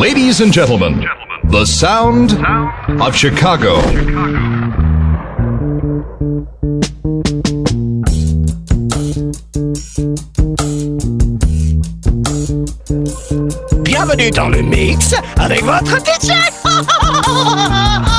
Ladies and gentlemen, the sound of Chicago. Bienvenue dans le mix avec votre DJ.